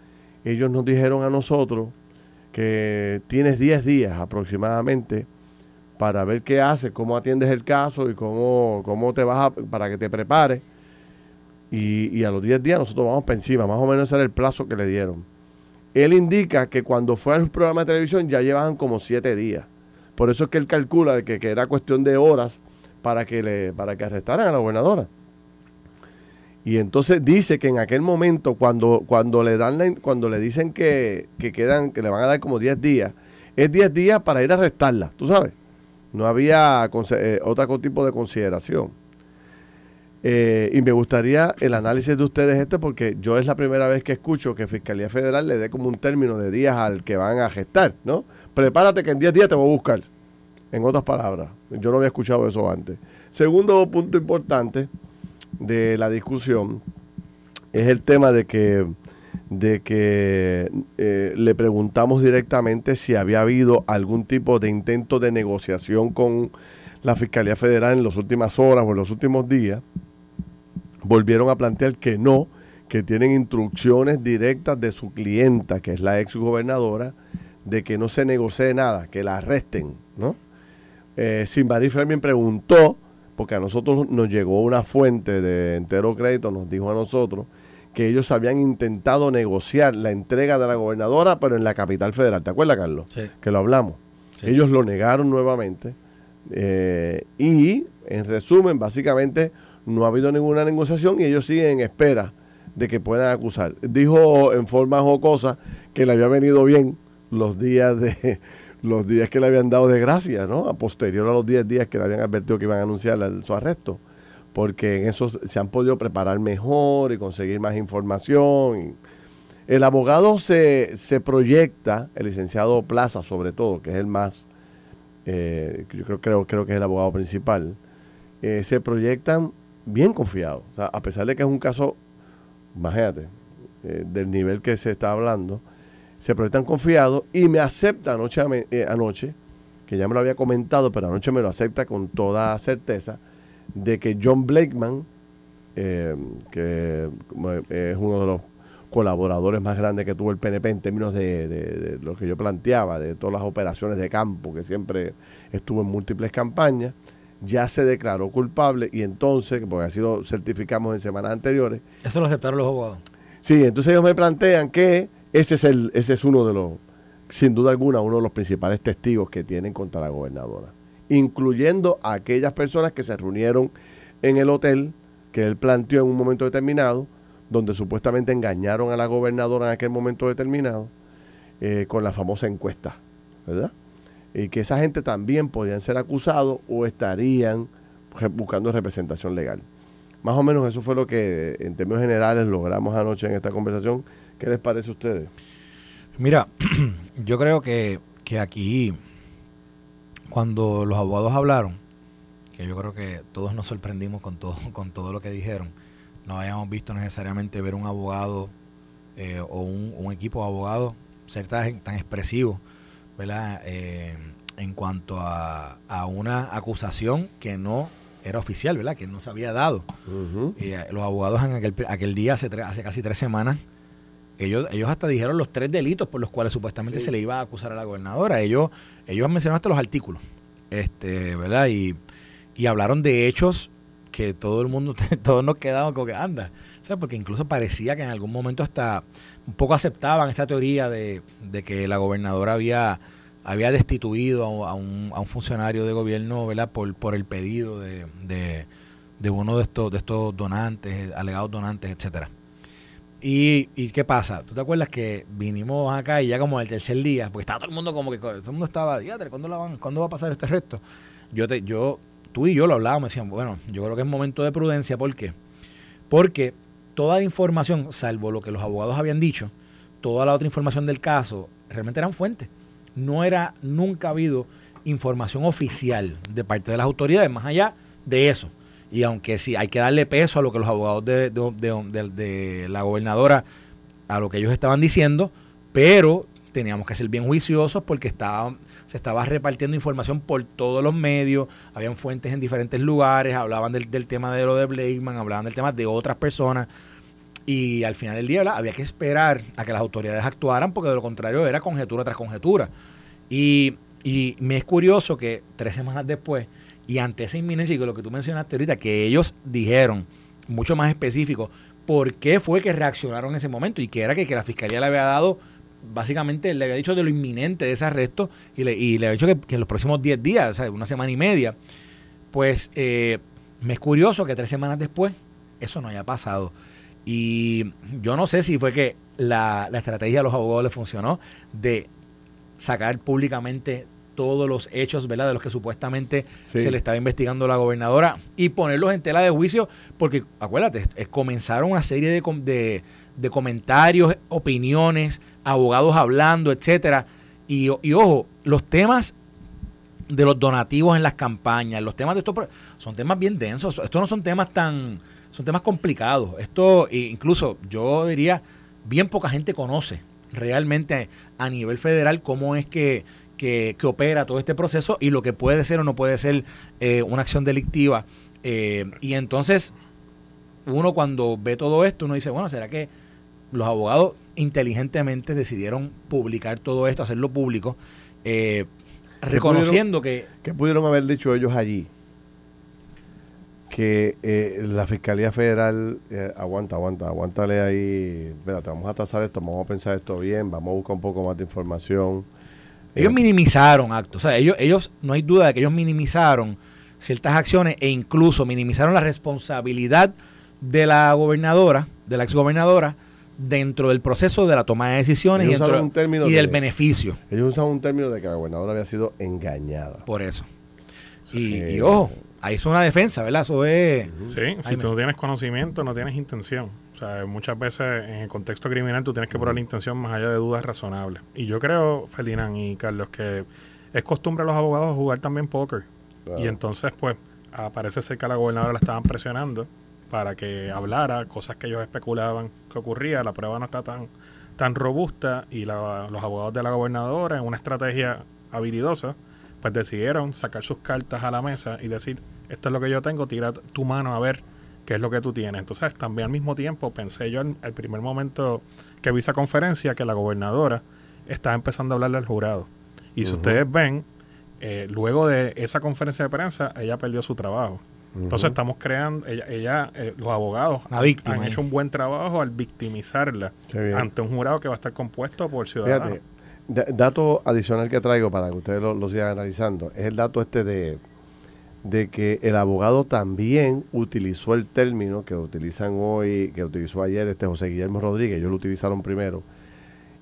ellos nos dijeron a nosotros que tienes 10 días aproximadamente para ver qué haces, cómo atiendes el caso y cómo, cómo te vas a, para que te prepares y, a los 10 días nosotros vamos para encima, más o menos ese era el plazo que le dieron. Él indica que cuando fue al programa de televisión ya llevaban como 7 días. Por eso es que él calcula que, que era cuestión de horas para que, le, para que arrestaran a la gobernadora. Y entonces dice que en aquel momento, cuando, cuando le dan cuando le dicen que, que, quedan, que le van a dar como 10 días, es 10 días para ir a arrestarla, tú sabes. No había eh, otro tipo de consideración. Eh, y me gustaría el análisis de ustedes este porque yo es la primera vez que escucho que Fiscalía Federal le dé como un término de días al que van a gestar, ¿no? Prepárate que en 10 días te voy a buscar. En otras palabras, yo no había escuchado eso antes. Segundo punto importante de la discusión es el tema de que, de que eh, le preguntamos directamente si había habido algún tipo de intento de negociación con la Fiscalía Federal en las últimas horas o en los últimos días volvieron a plantear que no, que tienen instrucciones directas de su clienta, que es la ex gobernadora, de que no se negocie nada, que la arresten, ¿no? Eh, Simbarí Fleming preguntó, porque a nosotros nos llegó una fuente de entero crédito, nos dijo a nosotros que ellos habían intentado negociar la entrega de la gobernadora, pero en la capital federal. ¿Te acuerdas, Carlos? Sí. Que lo hablamos. Ellos lo negaron nuevamente. Eh, y, en resumen, básicamente no ha habido ninguna negociación y ellos siguen en espera de que puedan acusar. Dijo en forma jocosa que le había venido bien los días de los días que le habían dado de gracia, ¿no? A posterior a los 10 días que le habían advertido que iban a anunciar su arresto, porque en eso se han podido preparar mejor y conseguir más información. el abogado se, se proyecta, el licenciado Plaza sobre todo, que es el más, eh, yo creo, creo, creo que es el abogado principal, eh, se proyectan bien confiado. O sea, a pesar de que es un caso, imagínate, eh, del nivel que se está hablando, se proyectan confiados y me acepta anoche, eh, anoche, que ya me lo había comentado, pero anoche me lo acepta con toda certeza, de que John Blakeman, eh, que es uno de los colaboradores más grandes que tuvo el PNP en términos de, de, lo que yo planteaba, de todas las operaciones de campo, que siempre estuvo en múltiples campañas, ya se declaró culpable y entonces, porque así lo certificamos en semanas anteriores. Eso lo aceptaron los abogados. Sí, entonces ellos me plantean que ese es, el, ese es uno de los, sin duda alguna, uno de los principales testigos que tienen contra la gobernadora, incluyendo a aquellas personas que se reunieron en el hotel que él planteó en un momento determinado, donde supuestamente engañaron a la gobernadora en aquel momento determinado, eh, con la famosa encuesta, ¿verdad? Y que esa gente también podían ser acusados o estarían buscando representación legal. Más o menos eso fue lo que en términos generales logramos anoche en esta conversación. ¿Qué les parece a ustedes? Mira, yo creo que, que aquí, cuando los abogados hablaron, que yo creo que todos nos sorprendimos con todo, con todo lo que dijeron, no habíamos visto necesariamente ver un abogado eh, o un, equipo de abogados ser tan, tan expresivo eh, en cuanto a, una acusación que no era oficial, ¿verdad? Que no se había dado. y eh, los abogados en aquel, aquel día, hace, hace casi tres semanas, ellos, ellos hasta dijeron los tres delitos por los cuales supuestamente se le iba a acusar a la gobernadora. Ellos, ellos mencionaron hasta los artículos, este, ¿verdad? Y, y hablaron de hechos que todo el mundo, todos nos quedamos como que anda. Porque incluso parecía que en algún momento hasta un poco aceptaban esta teoría de, que la gobernadora había, había destituido a un, a un funcionario de gobierno ¿verdad? Por, por el pedido de, de, uno de estos, de estos donantes, alegados donantes, etcétera. Y, ¿Y qué pasa? ¿Tú te acuerdas que vinimos acá y ya como el tercer día, porque estaba todo el mundo como que, todo el mundo estaba, ¿cuándo, la van, ¿cuándo va a pasar este resto? Yo te, yo, tú y yo lo hablábamos, decían, bueno, yo creo que es momento de prudencia, ¿por qué? Porque toda la información, salvo lo que los abogados habían dicho, toda la otra información del caso, realmente eran fuentes. No era, nunca ha habido información oficial de parte de las autoridades, más allá de eso. Y aunque sí hay que darle peso a lo que los abogados de, la gobernadora, a lo que ellos estaban diciendo, pero teníamos que ser bien juiciosos porque estaba, se estaba repartiendo información por todos los medios, habían fuentes en diferentes lugares, hablaban del, tema de lo de Blakeman, hablaban del tema de otras personas. Y al final del día había que esperar a que las autoridades actuaran porque de lo contrario era conjetura tras conjetura. Y, y me es curioso que tres semanas después, y ante esa inminencia y lo que tú mencionaste ahorita, que ellos dijeron mucho más específico por qué fue que reaccionaron en ese momento y que era que, que la fiscalía le había dado básicamente le había dicho de lo inminente de ese arresto y le, y le había dicho que, en los próximos 10 días, o sea, una semana y media, pues eh, me es curioso que tres semanas después eso no haya pasado. Y yo no sé si fue que la, estrategia de los abogados le funcionó de sacar públicamente todos los hechos, ¿verdad? De los que supuestamente se le estaba investigando a la gobernadora y ponerlos en tela de juicio, porque acuérdate, comenzaron una serie de, de, de comentarios, opiniones, abogados hablando, etcétera. Y, ojo, los temas de los donativos en las campañas, los temas de estos son temas bien densos. Estos no son temas tan, son temas complicados. Esto, incluso yo diría, bien poca gente conoce realmente a nivel federal cómo es que, que, opera todo este proceso y lo que puede ser o no puede ser eh, una acción delictiva. Eh, y entonces, uno cuando ve todo esto, uno dice, bueno, ¿será que los abogados inteligentemente decidieron publicar todo esto, hacerlo público, eh, reconociendo que... ¿Qué pudieron haber dicho ellos allí? Que eh, la Fiscalía Federal, eh, aguanta, aguanta, aguántale ahí, espérate, vamos a tasar esto, vamos a pensar esto bien, vamos a buscar un poco más de información. Ellos minimizaron actos, o sea, ellos, ellos, no hay duda de que ellos minimizaron ciertas acciones e incluso minimizaron la responsabilidad de la gobernadora, de la exgobernadora, dentro del proceso de la toma de decisiones y, del beneficio. Ellos usan un término de que la gobernadora había sido engañada. Por eso. Y, ojo, ahí es una defensa, ¿verdad? Eso es... Sí, si tú no tienes conocimiento, no tienes intención. O sea, muchas veces en el contexto criminal tú tienes que poner la intención más allá de dudas razonables. Y yo creo, Ferdinand y Carlos, que es costumbre a los abogados jugar también póker. Y entonces, pues, aparece ser que a la gobernadora la estaban presionando para que hablara, cosas que ellos especulaban que ocurría, la prueba no está tan, tan robusta y los abogados de la gobernadora, en una estrategia habilidosa, pues decidieron sacar sus cartas a la mesa y decir, esto es lo que yo tengo, tira tu mano a ver qué es lo que tú tienes. Entonces, también al mismo tiempo pensé yo en el primer momento que vi esa conferencia que la gobernadora estaba empezando a hablarle al jurado. Y si ustedes ven, eh, luego de esa conferencia de prensa, ella perdió su trabajo. Entonces estamos creando, ella, eh, los abogados han, hecho un buen trabajo al victimizarla ante un jurado que va a estar compuesto por ciudadanos. Fíjate, dato adicional que traigo para que ustedes lo, sigan analizando es el dato este de, de que el abogado también utilizó el término que utilizan hoy, que utilizó ayer este José Guillermo Rodríguez, ellos lo utilizaron primero.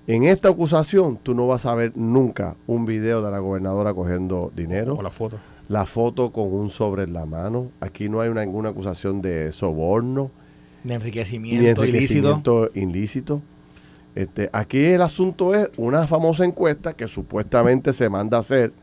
En esta acusación tú no vas a ver nunca un video de la gobernadora cogiendo dinero. O la foto la foto con un sobre en la mano. Aquí no hay una, ninguna acusación de soborno. Ni enriquecimiento, ilícito. Este, aquí el asunto es una famosa encuesta que supuestamente se manda a hacer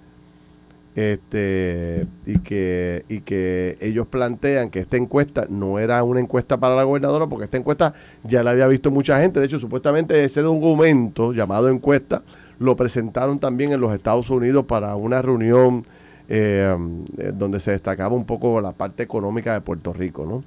este, y, que, y que ellos plantean que esta encuesta no era una encuesta para la gobernadora porque esta encuesta ya la había visto mucha gente. De hecho, supuestamente ese documento llamado encuesta lo presentaron también en los Estados Unidos para una reunión eh, donde se destacaba un poco la parte económica de Puerto Rico, ¿no?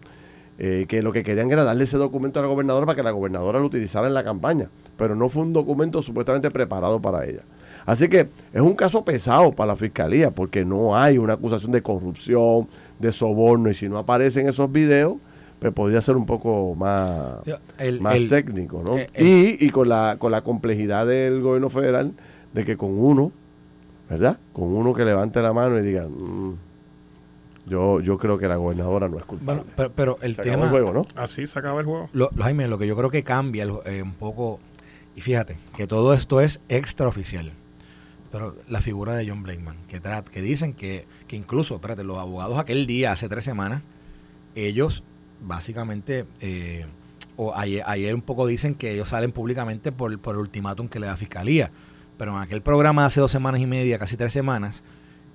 Eh, que lo que querían era darle ese documento a la gobernadora para que la gobernadora lo utilizara en la campaña, pero no fue un documento supuestamente preparado para ella. Así que es un caso pesado para la fiscalía, porque no hay una acusación de corrupción, de soborno, y si no aparecen esos videos, pues podría ser un poco más, más técnico, ¿no? Eh, y, y con la, con la complejidad del gobierno federal de que con uno ¿verdad? Con uno que levante la mano y diga, mm, yo, yo creo que la gobernadora no es culpable. Bueno, pero, el tema... el juego, ¿no? Así se acaba el juego. Lo, Jaime, lo que yo creo que cambia eh, un poco, y fíjate, que todo esto es extraoficial. Pero la figura de John Blakeman, que, que dicen que, que incluso, espérate, los abogados aquel día, hace tres semanas, ellos básicamente, eh, o ayer, ayer, un poco dicen que ellos salen públicamente por, por el ultimátum que le da Fiscalía pero en aquel programa hace dos semanas y media, casi tres semanas,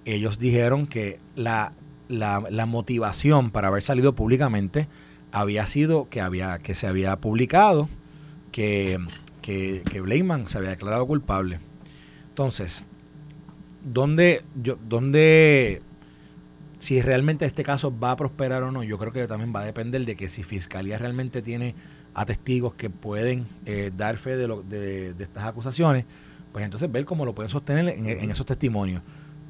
ellos dijeron que la, la, motivación para haber salido públicamente había sido que, había, que se había publicado que, que, que se había declarado culpable. Entonces, ¿dónde, yo, ¿dónde, si realmente este caso va a prosperar o no? Yo creo que también va a depender de que si Fiscalía realmente tiene a testigos que pueden eh, dar fe de, lo, de, de estas acusaciones, pues entonces ver cómo lo pueden sostener en, esos testimonios.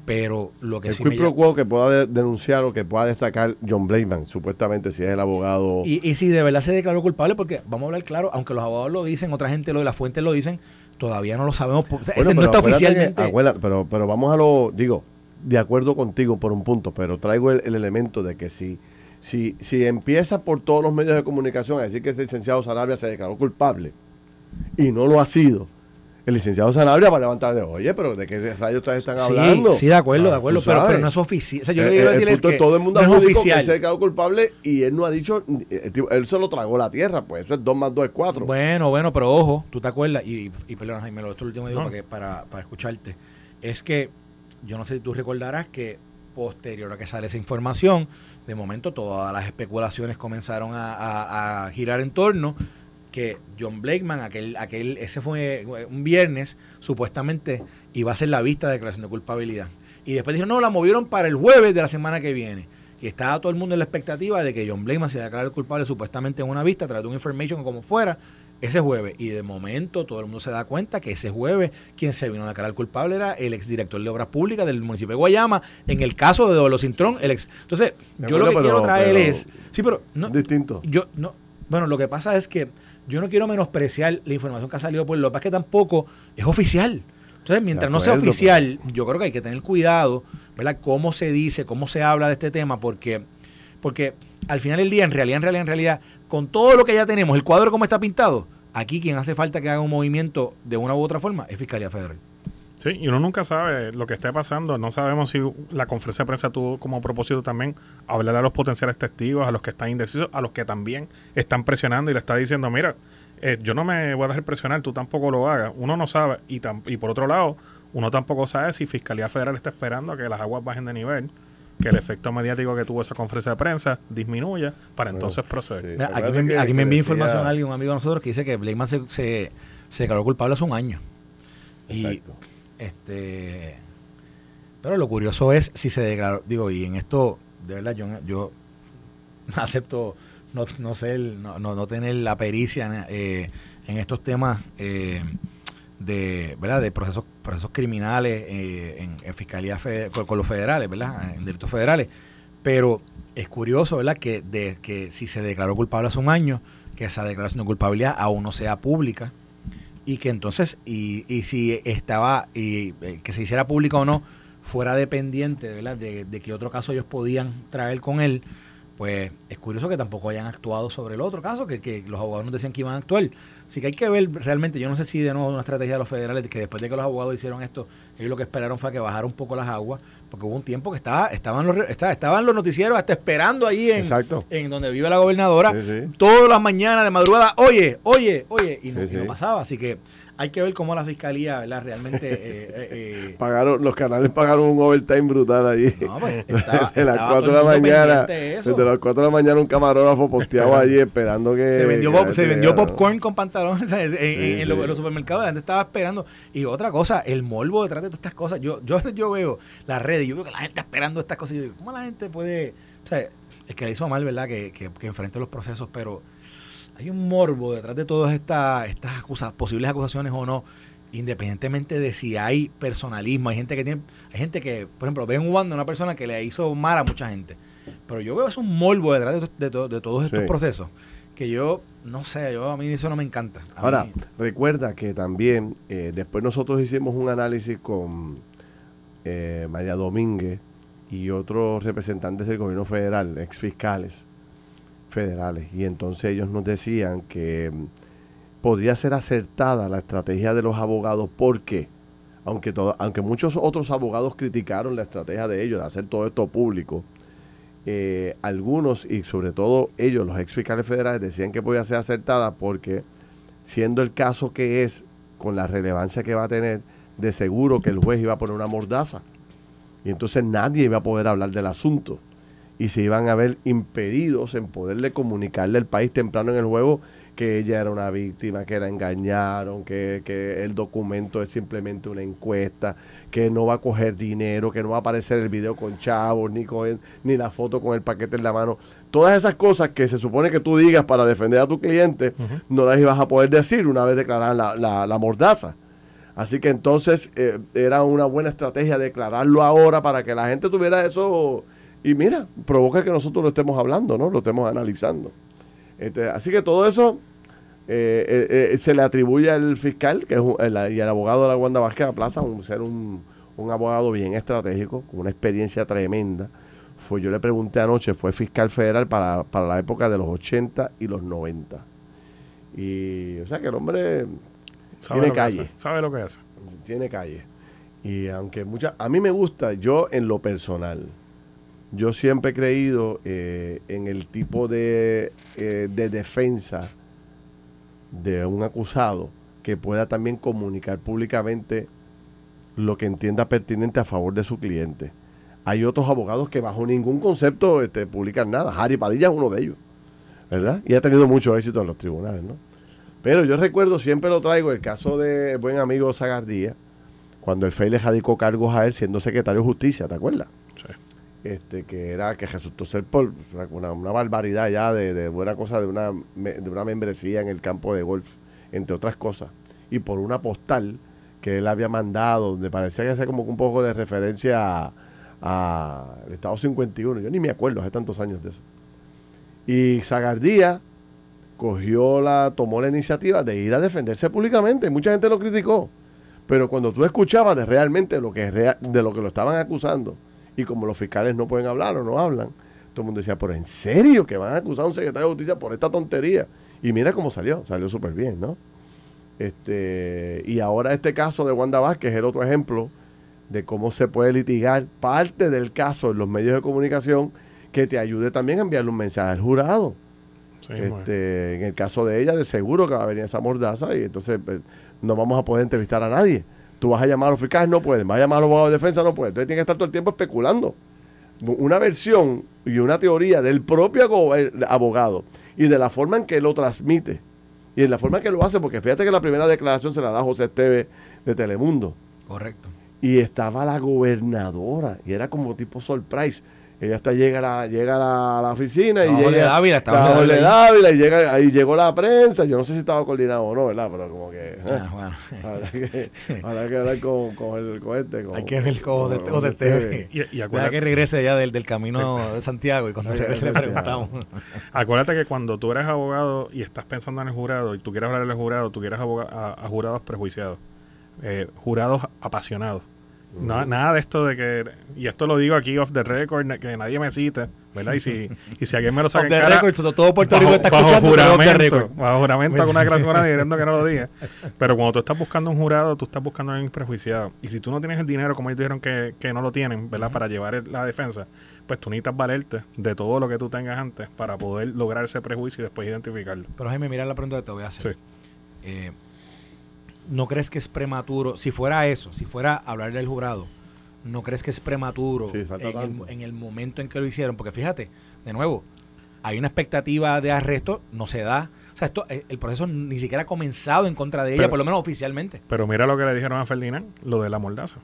Pero lo que el sí me llama- que pueda de- denunciar o que pueda destacar John Blakeman, supuestamente si es el abogado. Y, y si de verdad se declaró culpable, porque vamos a hablar claro, aunque los abogados lo dicen, otra gente lo de las fuentes lo dicen, todavía no lo sabemos. porque- o sea, Bueno, este no está que- oficialmente. acuérdate, pero, pero vamos a lo, digo, de acuerdo contigo por un punto, pero traigo el, el elemento de que si, si, si empieza por todos los medios de comunicación a decir que el licenciado Sanabria se declaró culpable y no lo ha sido, el licenciado Sanabria va a levantar de, oye, pero ¿de qué rayos ustedes están hablando? Sí, sí, de acuerdo, de Ah, acuerdo, tú pero, pero no es oficial. O sea, yo Eh, lo que quiero eh, el decir es punto que es todo el mundo no es que oficial. él se declaró culpable y él no ha dicho, eh, tipo, él se lo tragó la tierra, pues eso es 2 más 2 es 4. Bueno, bueno, pero ojo, tú te acuerdas, y, y, y perdona Jaime, lo esto último digo No. para, que- para, para escucharte, es que yo no sé si tú recordarás que posterior a que sale esa información, de momento todas las especulaciones comenzaron a, a- a girar en torno que John Blakeman, aquel, aquel, ese fue un viernes, supuestamente iba a ser la vista de declaración de culpabilidad. Y después dijeron, no, la movieron para el jueves de la semana que viene. Y estaba todo el mundo en la expectativa de que John Blakeman se iba a declarar culpable supuestamente en una vista, a través de un information como fuera, ese jueves. Y de momento todo el mundo se da cuenta que ese jueves quien se vino a declarar culpable era el exdirector de Obras Públicas del municipio de Guayama, en el caso de Dolo Cintrón. El ex. Entonces, yo lo que quiero traer pero- es... Sí, pero... No, Distinto. yo no bueno lo que pasa es que yo no quiero menospreciar la información que ha salido por lo que tampoco es oficial. Entonces mientras no sea acuerdo, oficial yo creo que hay que tener cuidado verdad cómo se dice cómo se habla de este tema porque porque al final del día en realidad en realidad en realidad con todo lo que ya tenemos el cuadro como está pintado aquí quien hace falta que haga un movimiento de una u otra forma es fiscalía federal Sí, y uno nunca sabe lo que esté pasando. No sabemos si la conferencia de prensa tuvo como propósito también hablar a los potenciales testigos, a los que están indecisos, a los que también están presionando y le está diciendo, mira, eh, yo no me voy a dejar presionar, tú tampoco lo hagas. Uno no sabe. Y, tam- y por otro lado, uno tampoco sabe si Fiscalía Federal está esperando a que las aguas bajen de nivel, que el efecto mediático que tuvo esa conferencia de prensa disminuya para Bueno, entonces proceder. sí. Mira, aquí me, aquí me envía información alguien un amigo de nosotros que dice que Blakeman se, se, se declaró culpable hace un año y Exacto. Este, pero lo curioso es si se declaró, digo, y en esto, de verdad, yo, yo acepto no, no sé, no, no, no tener la pericia eh, en estos temas eh, de, ¿verdad? De procesos, procesos criminales eh, en, fiscalía fede- con, con los federales, ¿verdad? En delitos federales. Pero es curioso, ¿verdad? Que, de, que si se declaró culpable hace un año, que esa declaración de culpabilidad aún no sea pública y que entonces, y, y si estaba, y eh, que se hiciera pública o no, fuera dependiente ¿verdad? De, de qué otro caso ellos podían traer con él, pues es curioso que tampoco hayan actuado sobre el otro caso, que, que los abogados nos decían que iban a actuar. Así que hay que ver realmente, yo no sé si de nuevo una estrategia de los federales, que después de que los abogados hicieron esto, ellos lo que esperaron fue que bajara un poco las aguas, porque hubo un tiempo que estaba, estaban, los, estaba- estaban los noticieros hasta esperando ahí en, Exacto. en donde vive la gobernadora, Sí, sí. todas las mañanas de madrugada, oye, oye, oye, y no, Sí, y no sí. pasaba. Así que hay que ver cómo la fiscalía, ¿verdad? Realmente... eh, eh, eh, Pagaron, los canales pagaron un overtime brutal allí. no, pues, estaba- desde las estaba 4 de la mañana. de. Desde las 4 de la mañana un camarógrafo posteado allí esperando que. se vendió, que pop- se vendió popcorn con pantalones en, en- en sí. los, en los supermercados, la gente estaba esperando. Y otra cosa, el morbo detrás de todas estas cosas. Yo, yo, yo veo las redes y yo veo que la gente esperando estas cosas. Y yo digo, ¿cómo la gente puede...? O sea, es que le hizo mal, ¿verdad? Que, que, que enfrente los procesos, pero hay un morbo detrás de todas estas, estas posibles acusaciones o no, independientemente de si hay personalismo. Hay gente que tiene, hay gente que, por ejemplo, ven Wanda, una persona que le hizo mal a mucha gente. Pero yo veo es un morbo detrás de, to- de to- de todos estos Sí. procesos que yo, no sé, yo a mí eso no me encanta. A Ahora, mí- recuerda que también eh, después nosotros hicimos un análisis con eh, María Domínguez y otros representantes del gobierno federal, ex fiscales federales, y entonces ellos nos decían que mm, podría ser acertada la estrategia de los abogados, porque aunque, aunque muchos otros abogados criticaron la estrategia de ellos de hacer todo esto público, eh, algunos y sobre todo ellos, los ex fiscales federales, decían que podía ser acertada porque siendo el caso que es, con la relevancia que va a tener, de seguro que el juez iba a poner una mordaza. Y entonces nadie iba a poder hablar del asunto. Y se iban a ver impedidos en poderle comunicarle al país temprano en el juego que ella era una víctima, que la engañaron, que, que el documento es simplemente una encuesta, que no va a coger dinero, que no va a aparecer el video con chavos, ni, con el- ni la foto con el paquete en la mano. Todas esas cosas que se supone que tú digas para defender a tu cliente, no las ibas a poder decir una vez declarada la, la, la mordaza. Así que entonces eh, era una buena estrategia declararlo ahora para que la gente tuviera eso y mira, provoca que nosotros lo estemos hablando, ¿no? Lo estemos analizando. Este, así que todo eso eh, eh, eh, se le atribuye al fiscal que es y al abogado de la Wanda Vázquez a Plaza, un, ser un, un, abogado bien estratégico, con una experiencia tremenda. Fue, yo le pregunté anoche, fue fiscal federal para, para la época de los 80 y los 90. Y, o sea, que el hombre tiene calle. Sabe lo que hace. Tiene calle. Y aunque muchas, a mí me gusta, yo en lo personal, yo siempre he creído eh, en el tipo de, eh, de defensa de un acusado que pueda también comunicar públicamente lo que entienda pertinente a favor de su cliente. Hay otros abogados que bajo ningún concepto este, publican nada. Harry Padilla es uno de ellos, ¿verdad? Y ha tenido mucho éxito en los tribunales, ¿no? Pero yo recuerdo, siempre lo traigo, el caso de buen amigo Zagardía, cuando el FEI le radicó cargos a él siendo secretario de justicia, ¿te acuerdas? Este, que era, que resultó ser por una, barbaridad ya de, buena cosa de una, de una membresía en el campo de golf, entre otras cosas. Y por una postal que él había mandado, donde parecía que hacía como un poco de referencia al Estado 51. Yo ni me acuerdo, hace tantos años de eso. Y Zagardía cogió la, tomó la iniciativa de ir a defenderse públicamente. Mucha gente lo criticó. Pero cuando tú escuchabas de realmente lo que, de lo que lo estaban acusando, y como los fiscales no pueden hablar o no hablan, todo el mundo decía, pero ¿en serio que van a acusar a un secretario de justicia por esta tontería? Y mira cómo salió, salió súper bien, ¿no? Este, y ahora este caso de Wanda Vázquez es el otro ejemplo de cómo se puede litigar parte del caso en los medios de comunicación que te ayude también a enviarle un mensaje al jurado este, en el caso de ella, de seguro que va a venir esa mordaza y entonces pues, no vamos a poder entrevistar a nadie. Tú vas a llamar a los fiscales, no pueden. Vas a llamar a los abogados de defensa, no pueden. Entonces tiene que estar todo el tiempo especulando. Una versión y una teoría del propio abogado y de la forma en que lo transmite y en la forma en que lo hace, porque fíjate que la primera declaración se la da José Esteve de Telemundo. Correcto. Y estaba la gobernadora y era como tipo surprise. Ella hasta llega a la, llega a la, oficina y llega. Dávila, estaba de Dávila y llega, ahí llegó la prensa. Yo no sé si estaba coordinado o no, ¿verdad? Pero como que. Ah, eh, bueno. Habrá que, habrá que hablar con, con, el, con este. Hay que ver con José TV. Y, y acuérdate que regrese ya del, del camino de Santiago y cuando regrese le preguntamos. acuérdate que cuando tú eres abogado y estás pensando en el jurado y tú quieres hablar del jurado, tú quieres a, a, jurados prejuiciados, eh, jurados apasionados nada de esto de que, y esto lo digo aquí off the record, que nadie me cite, ¿verdad? Y si, y si alguien me lo saca en cara, record, todo Puerto Rico está bajo escuchando, juramento, bajo juramento con una declaración diciendo que no lo diga. Pero cuando tú estás buscando un jurado, tú estás buscando a alguien prejuiciado. Y si tú no tienes el dinero, como ellos dijeron que, que no lo tienen, ¿verdad? Para llevar la defensa, pues tú necesitas valerte de todo lo que tú tengas antes para poder lograr ese prejuicio y después identificarlo. Pero Jaime, mira la pregunta que te voy a hacer. Sí. Eh, ¿no crees que es prematuro? Si fuera eso, si fuera hablar del jurado, ¿no crees que es prematuro en, el, momento en que lo hicieron? Porque fíjate, de nuevo, hay una expectativa de arresto, no se da. O sea, esto, eh, el proceso ni siquiera ha comenzado en contra de ella, por lo menos oficialmente. Pero mira lo que le dijeron a Ferdinand, lo de la mordaza.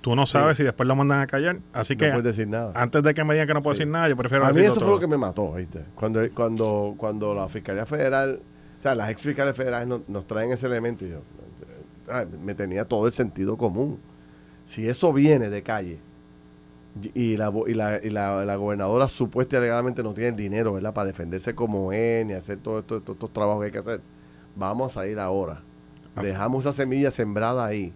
Tú no sabes si después lo mandan a callar. Así que. No puedes decir nada. Antes de que me digan que no puedo decir nada, yo prefiero A mí eso fue lo que me mató, ¿viste? Cuando, cuando, cuando la Fiscalía Federal, o sea, las ex fiscales federales nos traen ese elemento y yo, me tenía todo el sentido común. Si eso viene de calle y la, y la, y la, gobernadora supuesta y alegadamente no tiene dinero ¿verdad? para defenderse como es ni hacer todos esto, estos trabajos que hay que hacer, vamos a salir ahora. Dejamos esa semilla sembrada ahí,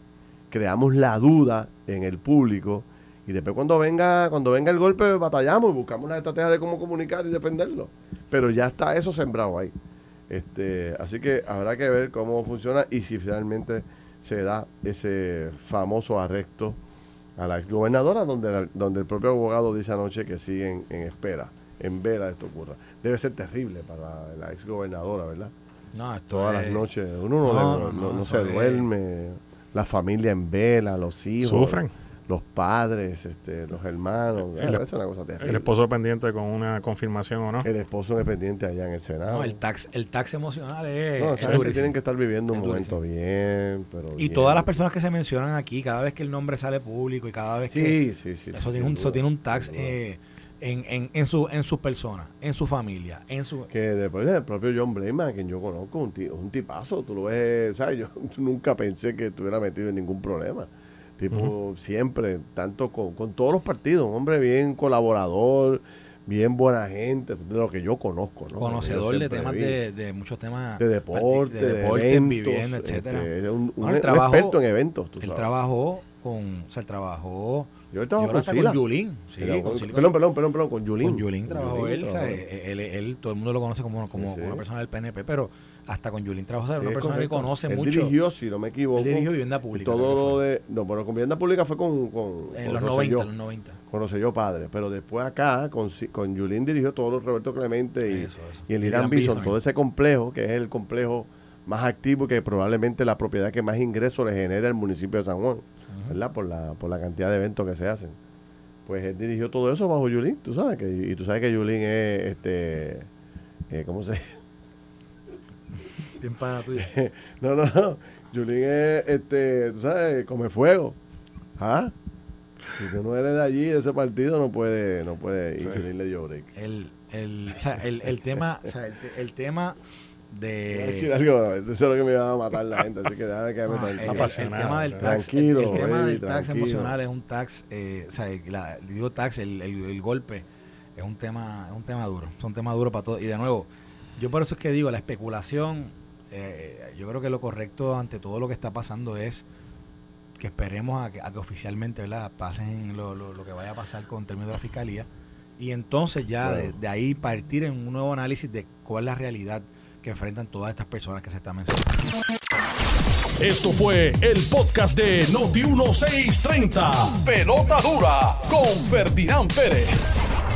creamos la duda en el público y después cuando venga cuando venga el golpe batallamos y buscamos una estrategia de cómo comunicar y defenderlo. Pero ya está eso sembrado ahí. Este, así que habrá que ver cómo funciona y si finalmente se da ese famoso arresto a la exgobernadora, donde, donde el propio abogado dice anoche que siguen en espera, en vela de esto ocurra. Debe ser terrible para la exgobernadora, ¿verdad? No, Todas las noches, uno no, se duerme, la familia en vela, los hijos. Sufren los padres, este, los hermanos. El, es una cosa terrible. El esposo pendiente con una confirmación o no. El esposo es pendiente allá en el Senado. No, el tax, el tax emocional es. No, que tienen que estar viviendo un momento bien, pero. Y todas las personas que se mencionan aquí, cada vez que el nombre sale público y cada vez que. Sí, sí, sí. Eso, tiene, un, eso tiene un tax. Eh, en, en, en, su, en su persona, en su familia, en su... Que después el propio John Blayman, quien yo conozco, un, un tipazo, tú lo ves, ¿sabes? Yo nunca pensé que estuviera metido en ningún problema. Tipo, siempre, tanto con, con, todos los partidos, un hombre bien colaborador, bien buena gente, de lo que yo conozco. ¿no? Conocedor de temas, de, de, muchos temas. De deporte, de, deporte, eventos, vivienda, etcétera. Este, un, un, un trabajó, experto en eventos. Tú él sabes. trabajó con, o sea, él trabajó... Yo él trabajó con, con Yulín. Sí, con, con, perdón, perdón, perdón, perdón, con Yulín. Con Yulín trabajó él, o sea, él, él, él, todo el mundo lo conoce como, como sí, sí. una persona del PNP, pero hasta con Yulín trabajó, o sea, una persona correcto. que conoce él mucho. dirigió, si no me equivoco. Él dirigió vivienda pública. Todo lo de. No, pero con vivienda pública fue con. con en los 90, los 90. Con yo padre. Pero después acá, con, con Yulín dirigió todo lo Roberto Clemente y, eso, eso. y el Irán Bison, Bison, todo ese complejo, que es el complejo más activo y que probablemente la propiedad que más ingresos le genera el municipio de San Juan, uh -huh. ¿verdad? Por la, por la cantidad de eventos que se hacen. Pues él dirigió todo eso bajo Yulín, tú sabes, que, y tú sabes que Yulín es, este, eh, ¿cómo se Bien pana tuya. no, no, no. Yulín es, este, tú sabes, come fuego. ¿Ah? Si tú no eres de allí, de ese partido, no puede, no puede, y Yulín le dio break. El, el, o sea, el, el tema, o sea, el, el tema de... Voy a decir algo, eso es lo que me iba a matar la gente, así que déjame que me ah, el, el, tema del tax, tranquilo, el, el tema baby, del tax tranquilo. emocional es un tax, eh, o sea, la, digo tax, el, el, el, golpe es un tema, es un tema duro, es un tema duro para todos. Y de nuevo, yo por eso es que digo, la especulación, eh, yo creo que lo correcto ante todo lo que está pasando es que esperemos a que, a que oficialmente ¿verdad? pasen lo, lo, lo, que vaya a pasar con términos de la fiscalía y entonces ya bueno. de, de ahí partir en un nuevo análisis de cuál es la realidad que enfrentan todas estas personas que se están mencionando. Esto fue el podcast de Noti1630. Pelota dura con Ferdinand Pérez.